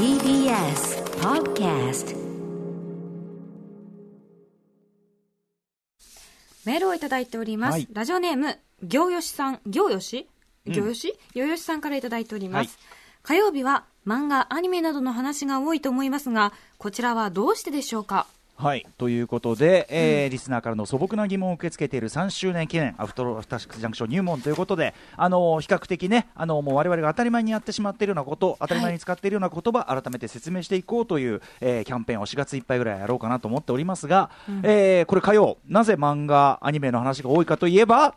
TBS Podcast メールをいただいております。はい。ラジオネーム、行吉さん、行吉？行吉、行吉さんからいただいております。はい。火曜日は漫画、アニメなどの話が多いと思いますが、こちらはどうしてでしょうか？はい。ということで、えーリスナーからの素朴な疑問を受け付けている3周年記念アフトロアフターシックスジャンクション入門ということで、あの比較的ね、あのもう我々が当たり前にやってしまっているようなこと、当たり前に使っているような言葉、改めて説明していこうという、えーキャンペーンを4月いっぱいぐらいやろうかなと思っておりますが、えーこれ火曜、なぜ漫画、アニメの話が多いかといえば、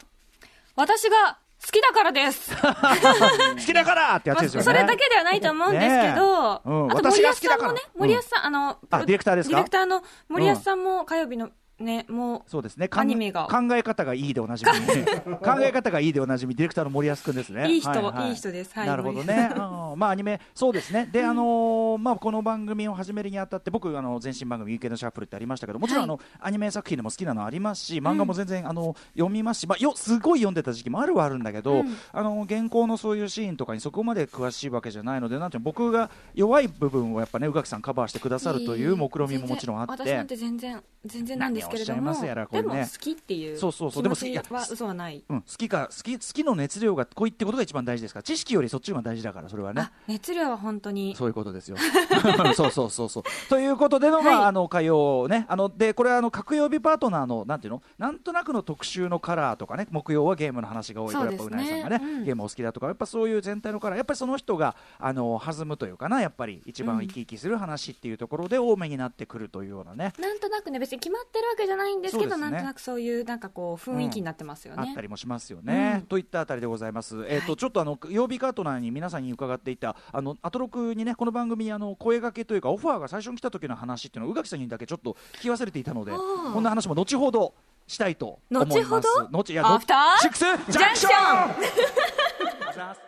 私が好きだからです。好きだからってやつですよね。それだけではないと思うんですけど、うんあと私森保さんもね、森保さん、あの、あディレクターですか？ディレクターの森保さんも火曜日のね、もう、そうですね。アニメが。考え方がいいでおなじみ、考え方がいいでおなじみ、ディレクターの森保君ですね。いい人ははい。い人です。はい。なるほどね。うん。まあアニメそうですね。で、あのーまあこの番組を始めるにあたって僕あの前身番組 UK のシャッフルってありましたけど、もちろんあの、アニメ作品でも好きなのありますし、漫画も全然、あの読みますし、まあよすごい読んでた時期もあるはあるんだけど、うん。あの原稿のそういうシーンとかにそこまで詳しいわけじゃないので、なんていうの僕が弱い部分をやっぱね宇垣さんカバーしてくださるという目論見みももちろんあって。私なんて全然、全然なんですけれども、何をおっしゃいますやらこれねでも好きっていうそうそうそう気持ちでも好きは嘘はない。うん、好きか好き好きの熱量が濃いってことが一番大事ですか？ら知識よりそっちが大事だからそれはねあ、熱量は本当に。そういうことですよ。そうそうそうそう。ということでの、まあ、はいあの火曜ね、あのでこれはあの各曜日パートナーのなんていうの、なんとなくの特集のカラーとかね、木曜はゲームの話が多いからやっぱそうなぎさんがね、うんゲームお好きだとか、やっぱそういう全体のカラー、やっぱりその人があの弾むというかな、やっぱり一番生き生きする話っていうところで多めになってくるというようなね。なんとなくね、別に決まってるわけじゃないんですけど、ねなんとなくそういう、なんかこう、雰囲気になってますよね。あったりもしますよね。うんといったあたりでございます。えっ、と、はいちょっとあの曜日カートナーに皆さんに伺っていたあのアトロクにねこの番組にあの声掛けというかオファーが最初に来た時の話っていうのを宇垣さんにだけちょっと聞き忘れていたので、こんな話も後ほどしたいと思います。後ほど後いやアフターシックスジャンクション。ジャンクションありがとうございます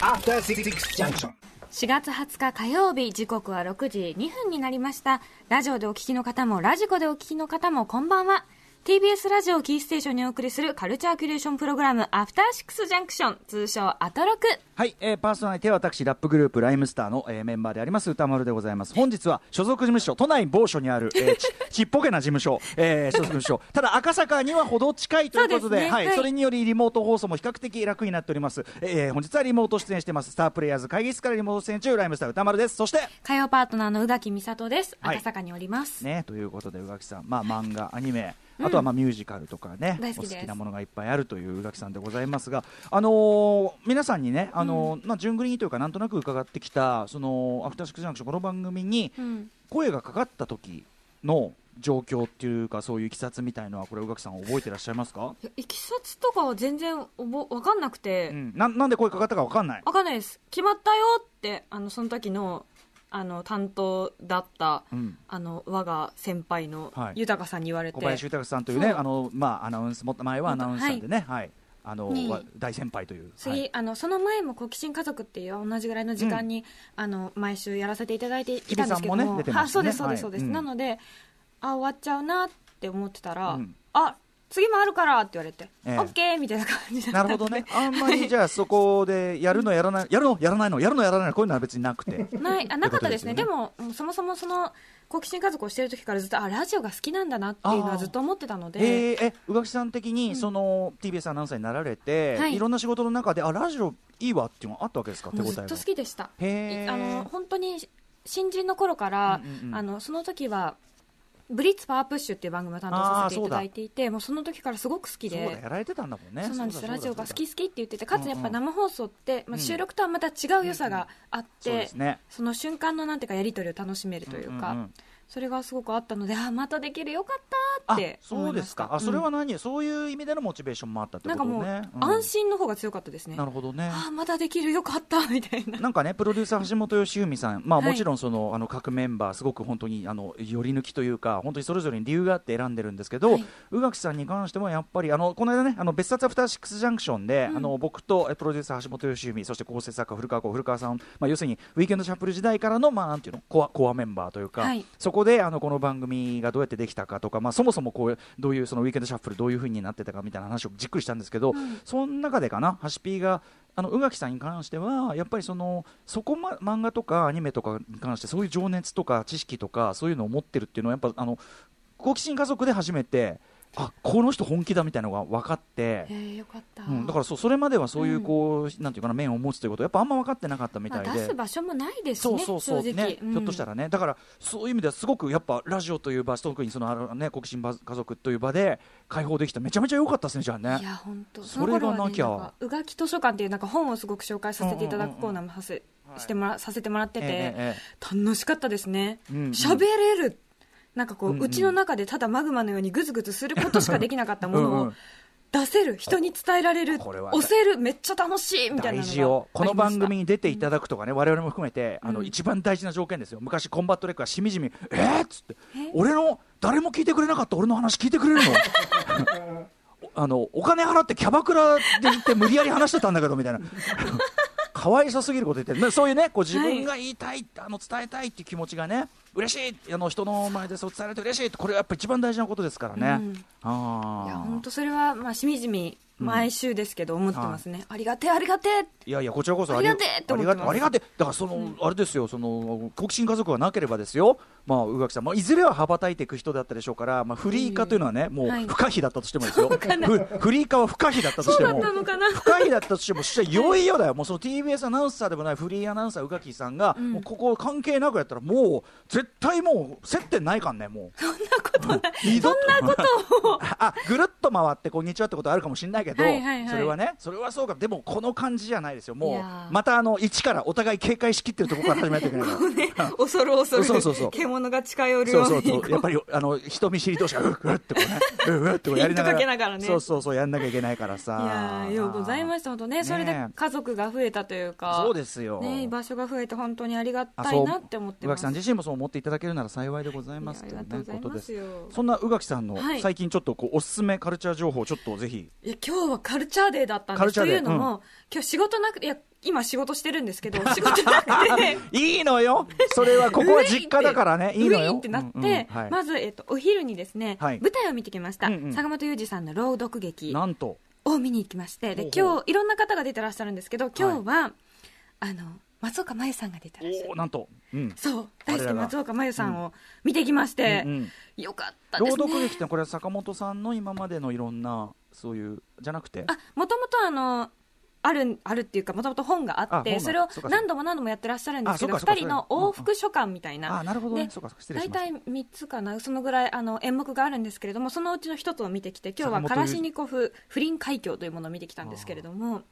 After Six Junction. 4月20日火曜日、時刻は6時2分になりました。ラジオでお聞きの方も、ラジコでお聞きの方も、こんばんは。TBS ラジオをキーステーションにお送りするカルチャーキュレーションプログラム、アフターシックスジャンクション、通称アトロク。はい、えーパーソナリティは私ラップグループライムスターの、えーメンバーであります歌丸でございます。本日は所属事務所都内某所にある、えーち ちっぽけな事務所、えー所属事務所。ただ赤坂には程近いということではい、ですね。はいそれによりリモート放送も比較的楽になっております、えー本日はリモート出演してます。スタープレイヤーズ会議室からリモート出演中ライムスター歌丸です。そして火曜パートナーの宇垣美里です。はい。赤坂におります。ね、ということで宇垣さん、まあ、漫画、アニメ、あとはまあミュージカルとかね、お好きなものがいっぱいあるという宇垣さんでございますが、あのー皆さんにね、あのーまあ、順繰りにというか、なんとなく伺ってきた、そのアフターシックスジャンクション、この番組にうん。声がかかった時の状況っていうか、そういういきさつみたいのは、これ、宇垣さん、覚えてらっしゃいますか、いきさつとかは全然おぼわかんなくて、うん、ななんで声かかったか分かんない。わかんないです。決まったよって、あの、その時の、あの、担当だった、うん。あの、我が先輩のはい。豊さんに言われて、小林豊さんというね、あのまあ、アナウンス、も前はアナウンサーでね、はい。あのにわ大先輩という。次、はい。あのその前も好奇心家族っていう同じぐらいの時間に、あの毎週やらせていただいていたんですけども。そうですそうですそうです、はいうん。なのであ終わっちゃうなって思ってたら、うん。あ次もあるからって言われて、ええ。オッケーみたいな感じなるほどね。あんまりじゃあそこでやるのやらない、やるのやらないの、やるのやらないの、こういうのは別になくて。ない。あなかったですね。ってこでもそもそもその好奇心家族をしてる時からずっとあラジオが好きなんだなっていうのはずっと思ってたので、えー、え、宇垣さん的に、その TBS アナウンサーになられて、はい。い、ろんな仕事の中で、あ、ラジオいいわっていうのがあったわけですか、手応えずっと好きでした。あの本当に新人の頃から、うんうんうん。あのその時はブリッツパワープッシュっていう番組を担当させていただいていてもうその時からすごく好きそうやられてたんだもんね。そうなんです。だラジオが好き好きって言っててかつやっぱ生放送って、まあ、収録とはまた違う良さがあって、そうですね。その瞬間のなんていうかやり取りを楽しめるというか、うんうんうんそれがすごくあったのであまたできるよかったあって思そいうですか。あ、それはうん何、そういう意味でのモチベーションもあったってことなんかもう、ね。うん。安心の方が強かったですね。なるほどね。あまたできるよかったみたいな。なんかね、プロデューサー橋本良文さん、まあ、はい。もちろんその、あの各メンバー、すごく本当にあの寄り抜きというか、本当にそれぞれに理由があって選んでるんですけど、はい。宇垣さんに関してもやっぱり、あのこの間ね、あの別冊アフターシックスジャンクションで、あの僕とえプロデューサー橋本良文、そして構成作家、古川子、古川さん、まあ、要するにウィークエンドシャッフル時代からの、まあ、なんていうのコア、コアメンバーというか、はい。そこであのこの番組がどうやってできたかとか、まあ、そもそもこうどういうそのウィークエンドシャッフル、どういうふうになってたかみたいな話をじっくりしたんですけど、その中でかな、ハシピーがあの宇垣さんに関してはやっぱりそのそこ、ま、漫画とかアニメとかに関してそういう情熱とか知識とかそういうのを持ってるっていうのはやっぱあの好奇心家族で初めてあこの人本気だみたいなのが分かって。へ。えよかった、うん、だからそうそれまではそういうこう、なんていうかな面を持つということやっぱあんま分かってなかったみたいで、まあ、出す場所もないですねそうそうそう、ねうん。ひょっとしたらね。だからそういう意味ではすごくやっぱラジオという場特にそのあのね好奇心家族という場で解放できためちゃめちゃ良かったですねじゃあね。いや本当それがなきゃ。ねんかうがき図書館っていうなんか本をすごく紹介させていただくコーナーもはせ、してもらさせてもらってて、ええええ。楽しかったですね。うんうん。喋、れるなんかこう、うんうん。うちの中でただマグマのようにグズグズすることしかできなかったものをうんうん。出せる人に伝えられるこれは。押せるめっちゃ楽しいみたいなこの番組にに出ていただくとかね、我々も含めてあの、うん一番大事な条件ですよ。昔コンバットレックはしみじみえー？っつって。え？俺の誰も聞いてくれなかった。俺の話聞いてくれるの？あのお金払ってキャバクラで行って無理やり話してたんだけどみたいな。可愛さすぎること言ってそういうねこう自分が言いたい、あの伝えたいっていう気持ちがね嬉しいあの人の前でそう伝えられて嬉しいこれはやっぱ一番大事なことですからね、うん。あいやあ本当それはまあしみじみ毎週ですけど思ってますね、ありがてえありがてえいやいや、こちらこそありがてえってありがてます。ありがてえ。だからその、あれですよ、その好奇心家族がなければですよ、まあ、宇垣さん、まあ、いずれは羽ばたいていく人だったでしょうから、まあ、フリー化というのはね、もうはい。不可避だったとしてもですよ、ふフリー化は不可避だったとしても。不可避だったとしても、そしたらいよいよだよ、もうその TBS アナウンサーでもないフリーアナウンサー、宇垣さんが、もうここ関係なくやったら、もう絶対もう接点ないかんね、もう。そんなことない。そんなことを。あぐるっと回って、こんにちはってことあるかもしれないけど、それはね、それはそうか、でもこの感じじゃないですよ、いもう、またあの一からお互い警戒しきってるところから始めないといけないから。恐る恐る そうそうそう獣が近寄るそうそうようにそう。やっぱりあの人見知り同士がうっうってこうね。うっうってこうやりながら。ながらね。そうそうそうやんなきゃいけないからさ。いやーようございました。本当ねそれで家族が増えたというかそうですよ。ね居場所が増えて本当にありがたいなって思って宇垣さん自身もそう思っていただけるなら幸いでございますというねりがとうございことですますよ。そんな宇垣さんのはい。最近ちょっとこうおすすめカルチャー情報をちょっとぜひ。いや今日はカルチャーデーだったんです。とカルチャーデー。いうのも、今日仕事なくていや今仕事してるんですけど 仕事なくて。いいのよ。それはここは実家だからね。いいのよ。ってなって、まず、えっと、お昼にですね、はい。舞台を見てきました、坂本裕二さんの朗読劇なんと。を見に行きましてで今日いろんな方が出てらっしゃるんですけど今日は、あの松岡茉優さんが出てらっしゃるおおなんと。うん。そう。大好き松岡茉優さんを見てきまして、うんうんよかったですね。朗読劇ってこれは坂本さんの今までのいろんなそういうじゃなくて？あもともとあのあるあるっていうかもともと本があってそれを何度も何度もやってらっしゃるんですけどあそうかそうか2人の往復書簡みたいな、大体3つかなそのぐらいあの演目があるんですけれどもそのうちの1つを見てきて今日はカラシニコフ不倫海峡というものを見てきたんですけれども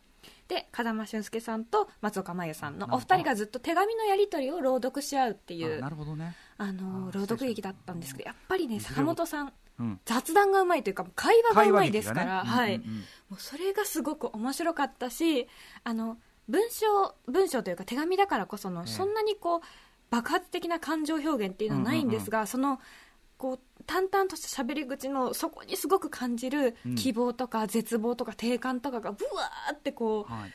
で風間俊介さんと松岡茉優さんのお二人がずっと手紙のやり取りを朗読し合うっていあうなるほどね。あのあ朗読劇だったんですけどやっぱりね坂本さん雑談がうまいというか会話がうまいですから、ね。はい、うんうんうん。もうそれがすごく面白かったしあの文章文章というか手紙だからこその、ええ。そんなにこう爆発的な感情表現っていうのはないんですが、そのこう淡々とした喋り口のそこにすごく感じるうん。希望とか絶望とか定感とかがぶわーってこう、はい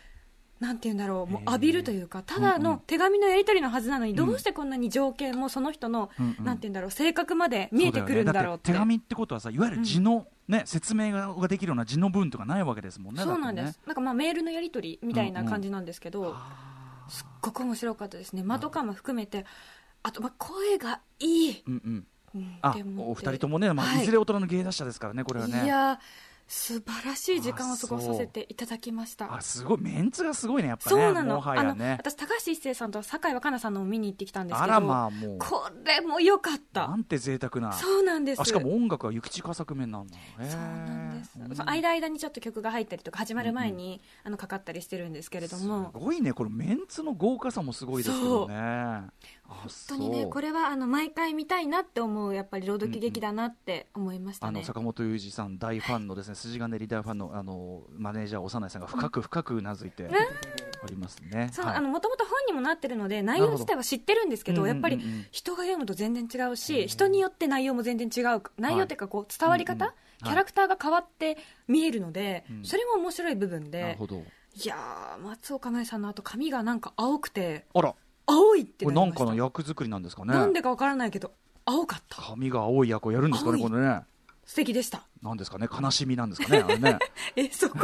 なんて言うんだろうもう浴びるというかただの手紙のやり取りのはずなのに、どうしてこんなに条件もその人の、なんて言うんだろう性格まで見えてくるんだろうって。手紙ってことはさいわゆる字の、ね説明がができるような字の文とかないわけですもんねそうなんです、なんかまあメールのやり取りみたいな感じなんですけど、あすっごく面白かったですね。間とかも含めてあとまあ声がいい、ーうんうん。うんあお二人ともね、まあはい。い、ずれ大人の芸達者ですからねこれはね。いや素晴らしい時間を過ごさせていただきました。あすごいメンツがすごいねやっぱねそうなの,、もはあの私高橋一生さんと酒井若菜さんのを見に行ってきたんですけどあらまあもう。これも良かった。なんて贅沢な。そうなんです。あしかも音楽は諭吉佳作面なんだそうなんです、うん。その間間にちょっと曲が入ったりとか始まる前に、あのかかったりしてるんですけれども。すごいねこれメンツの豪華さもすごいですけどねあ本当にねこれはあの毎回見たいなって思うやっぱり朗読劇だなって思いましたね、あの坂本裕二さん大ファンのですね筋金リーダーファンのあのマネージャー長内さんが深く深くうなずいておりますね。そうはい。あのもともと本にもなってるので内容自体は知ってるんですけどどやっぱりうんうん。うんうん人が読むと全然違うし人によって内容も全然違う内容っていうかこう伝わり方、うんうんキャラクターが変わって見えるので、うん。それも面白い部分で。いやー松岡茉優さんのあと髪がなんか青くてあら、青いってこれなんかの役作りなんですかね。なんでかわからないけど青かった。髪が青い役をやるんですかね、これね。素敵でした。なんですかね悲しみなんですかねあれね。えそこ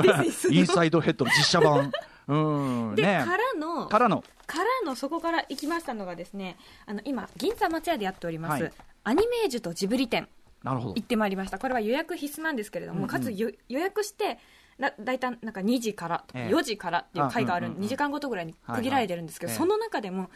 インサイドヘッドの実写版。うんで、ね。からのからの。からのそこから行きましたのがですねあの今銀座松屋でやっております、はい。アニメージュとジブリ店なるほど。行ってまいりました。これは予約必須なんですけれども、うんうん。かつよ予約してだ大体なんか2時からとかええ。4時からっていう回がある、あうんうんうん。2時間ごとぐらいに区切られてるんですけど、その中でも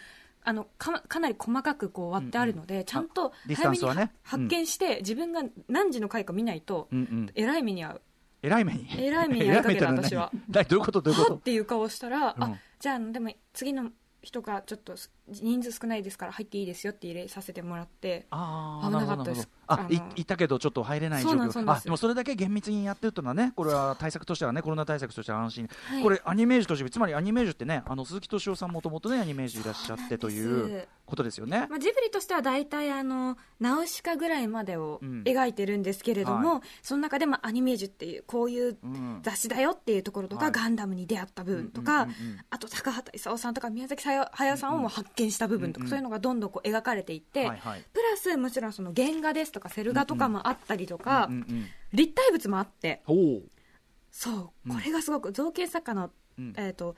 あのかかなり細かくこう割ってあるので、ちゃんと早めに発見して、自分が何時の回か見ないと、えらい目に遭う。えらい目に。えらい目に遭いかけた私は。何どういうことどういうこと？はっていう顔したら、うん。あじゃあでも次の人がちょっと人数少ないですから入っていいですよって入れさせてもらって。ああ危なかったです。あいいたけどちょっと入れない状況。あでもそれだけ厳密にやってるというのはねこれは対策としてはね コロナ対策としては安心、はい。これアニメージュとしてつまりアニメージュってねあの鈴木敏夫さんもともとねアニメージュいらっしゃってといそうことですよね。まあ、ジブリとしては大体あのナウシカぐらいまでをうん。描いてるんですけれども、はその中でもアニメージュっていうこういううん。雑誌だよっていうところとか、はい。ガンダムに出会った部分とか、うんうんうんうん。あと高畑勲さんとか宮崎駿さんをもう発見した部分とか、そういうのがどんどんこう描かれていって、はいはい。プラスもちろんその原画ですとかセル画とかもあったりとか、うんうん立体物もあってほう。そううん。これがすごく造形作家の、うん。えー、と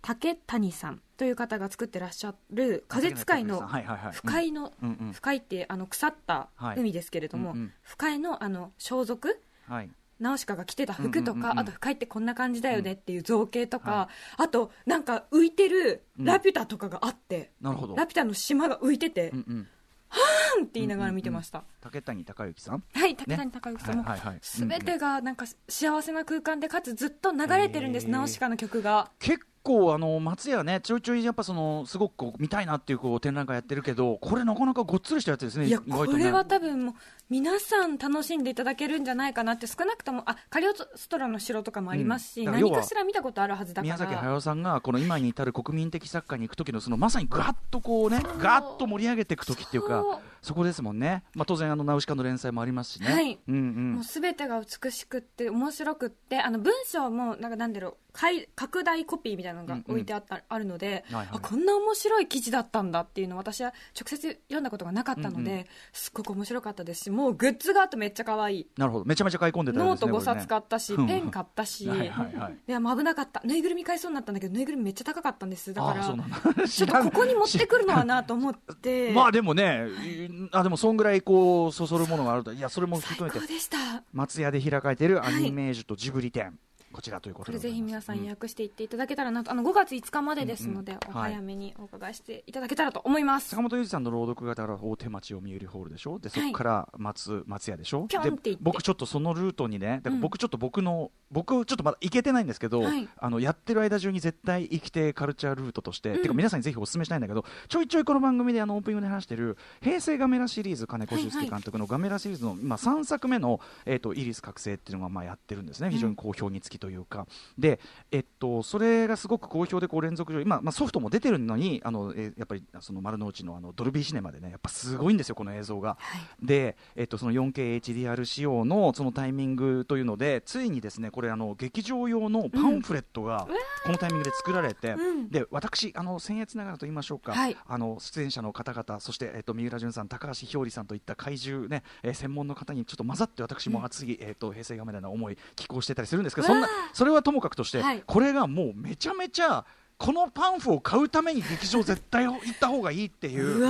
竹谷さんという方が作ってらっしゃる風使いのはいはいはい。不快の、不快ってあの腐ったはい。海ですけれども、うんうん。不快のあの装束はいナウシカが着てた服とか、うんうんうん。うんあと不快ってこんな感じだよねっていう造形とか、あとなんか浮いてるラピュタとかがあって、なるほど。ラピュタの島が浮いてて、うんうん。パンって言いながら見てました、竹谷隆之さん？はい竹谷隆之さんも、はいはいはい。全てがなんか幸せな空間でかつずっと流れてるんです、へー。ナウシカの曲が。結構あの松屋ねちょいちょいやっぱそのすごくこう見たいなっていうこう展覧会やってるけどこれなかなかごっつりしたやつですねいやこれは多分もう皆さん楽しんでいただけるんじゃないかなって少なくともあカリオストロの城とかもありますし、うん。だか何かしら見たことあるはずだから。宮崎駿さんがこの今に至る国民的作家に行く時のそのまさにガッとこうねガッと盛り上げていく時っていうかそこですもんね、まあ、当然あのナウシカの連載もありますしね、はい。うんうん。もう全てが美しくって面白くってあの文章もなんかなんだろうかい拡大コピーみたいなのが置いてあった、あるので、はいはい。あこんな面白い記事だったんだっていうのを私は直接読んだことがなかったので、うんうん。すっごく面白かったですしもうグッズがあってめっちゃ可愛い。なるほど。めちゃめちゃ買い込んでたようノートですね。5冊買ったし、ねペン買ったし、はいはいはい。いやもう危なかった。ぬいぐるみ買いそうになったんだけどぬいぐるみめっちゃ高かったんです。だからちょっとここに持ってくるのはなと思って。まあでもね あでもそんぐらいこうそそるものがあると。いやそれも最含めて高でした。松屋で開かれているアニメージュとジブリ展、こちらということでぜひ皆さん予約していっていただけたらなと、あの5月5日までですので、うんうん。お早めにお伺いしていただけたらと思います。坂本裕二さんの朗読がだから大手町を見えるホールでしょ？でそこから松,、松屋でしょ？で僕ちょっとそのルートにねだからうん。僕ちょっと僕の、僕ちょっとまだ行けてないんですけど、はい。あのやってる間中に絶対生きてカルチャールートとして、うん。てか皆さんにぜひお勧めしたいんだけどちょいちょいこの番組であのオープニングで話してる平成ガメラシリーズ金子修介監督のガメラシリーズの今3作目の、えー、とイリス覚醒っていうのがまあやってるんですね。非常に好評につきというか、で、えっと、それがすごく好評でこう連続上今、まあ、ソフトも出てるのにあの、えーやっぱりその丸の内のあのドルビーシネマでねやっぱすごいんですよこの映像が。で、えっと、その 4KHDR 仕様のそのタイミングというのでついにですねこれあの劇場用のパンフレットがこのタイミングで作られて、うん。で私あの僭越ながらと言いましょうか、はい。あの出演者の方々そして、えっと、三浦淳さん高橋ひょうりさんといった怪獣ね、えー専門の方にちょっと混ざって私も熱い、えっと平成ガメラの思い寄稿してたりするんですけどそんなそれはともかくとして、はい。これがもうめちゃめちゃこのパンフを買うために劇場絶対行った方がいいっていう。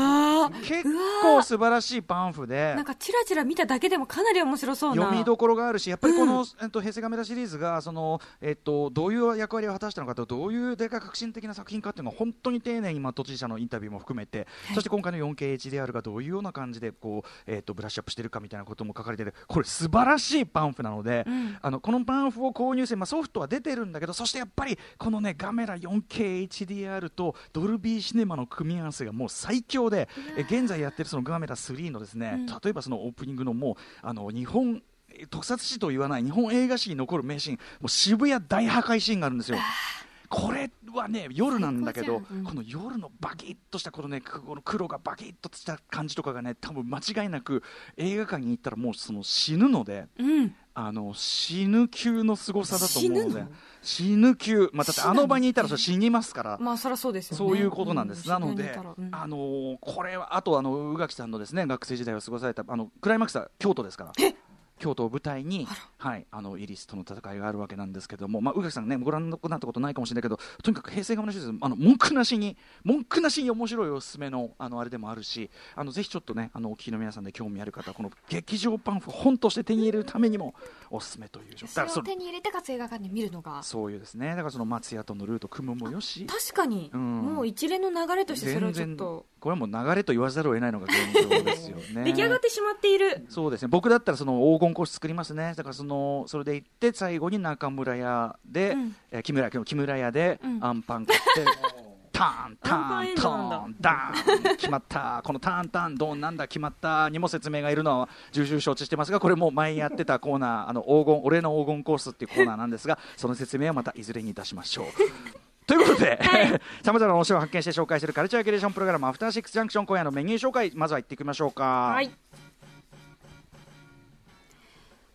結構素晴らしいパンフで。なんかチラチラ見ただけでもかなり面白そうな。読みどころがあるし、やっぱりこの、うん。えっと、平成ガメラシリーズがその、えっと、どういう役割を果たしたのかと、どういうでかい革新的な作品かっていうのを本当に丁寧に、まあ、都知事者のインタビューも含めて、そして今回の 4KHDR がどういうような感じでこう、えっと、ブラッシュアップしてるかみたいなことも書かれてる、これ、素晴らしいパンフなので、うんあのこのパンフを購入して、まあ、ソフトは出てるんだけど、そしてやっぱりこのね、ガメラ 4KHDR とドルビーシネマの組み合わせがもう最強で、え現在やってるそのガメラ3のですね、うん。例えばそのオープニングのもうあの日本え特撮史と言わない日本映画史に残る名シーンもう渋谷大破壊シーンがあるんですよ。これはね夜なんだけどうん。この夜のバキッとしたこのねくこの黒がバキッとした感じとかがね多分間違いなく映画館に行ったらもうその死ぬのでうん。あの死ぬ級の凄さだと思うので死ぬの？死ぬ級、まあ、だってあの場にいたら死にますから。まあそりゃそうですよね。そういうことなんです。うなのでうん。あのーこれは、あと、あの、宇垣さんのですね、学生時代を過ごされた、あの、クライマックスは京都ですから。京都を舞台に、はい、あのイリスとの戦いがあるわけなんですけども、まあ、宇垣さんね、ご覧になったことないかもしれないけど、とにかく平成が面白いです。あの文句なしに、文句なしに面白いおすすめの、あのあれでもあるし、あのぜひちょっとね、あのお聞きの皆さんで興味ある方、この劇場パンフ本として手に入れるためにもおすすめという状態。それを手に入れてかつ映画館で見るのがそういうですね、だからその松屋とのルート組むもよし。確かに、うんもう一連の流れとしてそれをちょっとこれはもう流れと言わざるを得ないのが現状ですよね。出来上がってしまっているそうですね僕だったらその黄金コース作りますねだからそのそれで行って最後に中村屋で、うん。えー木村屋木村屋でうん。アンパン買って、ターンターンタドなんだ。ーンダーン決まった。このターンターンドンなんだ決まったにも説明がいるのは重々承知してますがこれも前やってたコーナーあの黄金俺の黄金コースっていうコーナーなんですが その説明はまたいずれにいたしましょう。ということで、さまざまな面白いを発見して紹介するカルチャーキュレーションプログラム、アフターシックスジャンクション、今夜のメニュー紹介、まずは行っていきましょうか。はい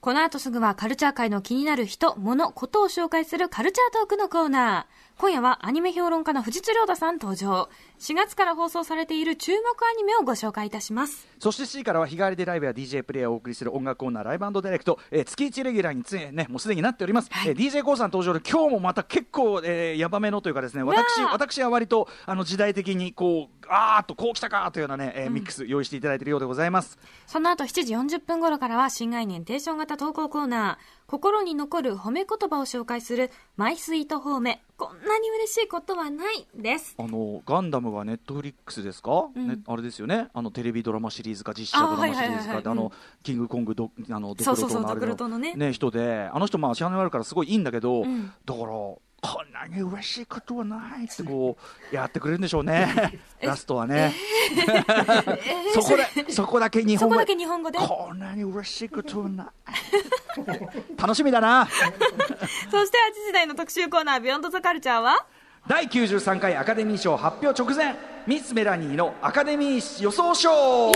この後すぐはカルチャー界の気になる人、物、ことを紹介するカルチャートークのコーナー。今夜はアニメ評論家の藤津亮太さん登場。4月から放送されている注目アニメをご紹介いたします。そして C からは日替わりでライブや DJ プレイヤーをお送りする音楽コーナーライブディレクト、えー月1レギュラーについねもうすでになっております、はいえー DJ コーさん登場で今日もまた結構、えー、ヤバめのというかですね私私は割とあの時代的にこうあーっとこうきたかというようなね、えーミックス用意していただいているようでございますその後7時40分頃からは新概念提唱型投稿コーナー。心に残る褒め言葉を紹介するマイスイート褒め。こんなに嬉しいことはないです。あのガンダムがネットフリックスですか、うん。ね、あれですよね？あのテレビドラマシリーズか実写ドラマシリーズかであのキングコングドあのドクロそうそうそうトのあれのね。ね人であの人まあ支払いあるからすごいいいんだけど、うん。だからこんなに嬉しいことはないってこうやってくれるんでしょうね。ラストはね、そこでそこだけ日本語そこだけ日本語で？こんなに嬉しいことはない。楽しみだな。そして8時台の特集コーナー、ビヨンドザカルチャーは第93回アカデミー賞発表直前ミス・メラニーのアカデミー予想賞よ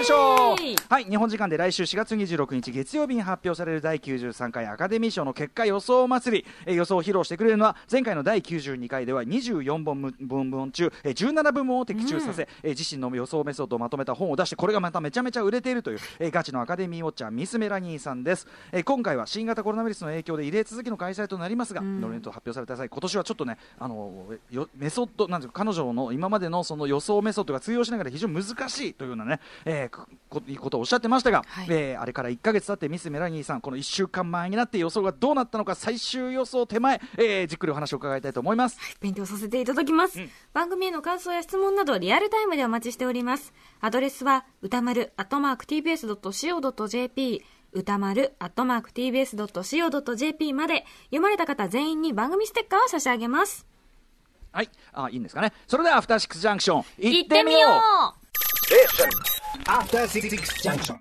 いしょ。はい日本時間で来週4月26日月曜日に発表される第93回アカデミー賞の結果予想祭りえー予想を披露してくれるのは前回の第92回では24本部部門中えー17部門を的中させ、えー自身の予想メソッドをまとめた本を出してこれがまためちゃめちゃ売れているという、えーガチのアカデミーウォッチャーミス・メラニーさんです、えー今回は新型コロナウイルスの影響で異例続きの開催となりますが、ノミネート発表された際今年はちょっとねあのよメソッドなんていうか彼女の今までのその予想メソッドが通用しながら非常に難しいというようなね、えーここいうことをおっしゃってましたが、はい。えーあれから1か月経ってミス・メラニーさんこの1週間前になって予想がどうなったのか最終予想手前、えーじっくりお話を伺いたいと思います。勉強させていただきます、番組への感想や質問などリアルタイムでお待ちしております。アドレスは歌丸アットマーク TBS.CO.JP 歌丸アットマーク TBS.CO.JP まで読まれた方全員に番組ステッカーを差し上げますはい、あいいんですかね。それではアフターシックスジャンクション行ってみよう After Six Junction.